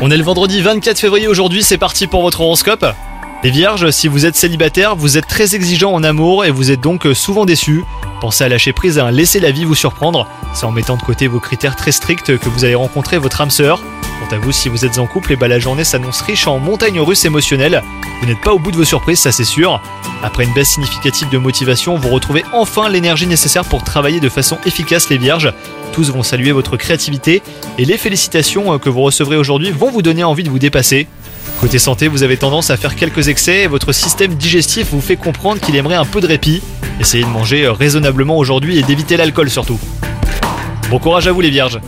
On est le vendredi 24 février aujourd'hui, c'est parti pour votre horoscope. Les vierges, si vous êtes célibataire, vous êtes très exigeant en amour et vous êtes donc souvent déçu. Pensez à lâcher prise à laisser la vie vous surprendre. C'est en mettant de côté vos critères très stricts que vous allez rencontrer votre âme sœur. Quant à vous, si vous êtes en couple, et bah la journée s'annonce riche en montagnes russes émotionnelles. Vous n'êtes pas au bout de vos surprises, ça c'est sûr. Après une baisse significative de motivation, vous retrouvez enfin l'énergie nécessaire pour travailler de façon efficace les vierges. Vont saluer votre créativité et les félicitations euh, que vous recevrez aujourd'hui vont vous donner envie de vous dépasser. Côté santé, vous avez tendance à faire quelques excès et votre système digestif vous fait comprendre qu'il aimerait un peu de répit. Essayez de manger euh, raisonnablement aujourd'hui et d'éviter l'alcool surtout. Bon courage à vous les vierges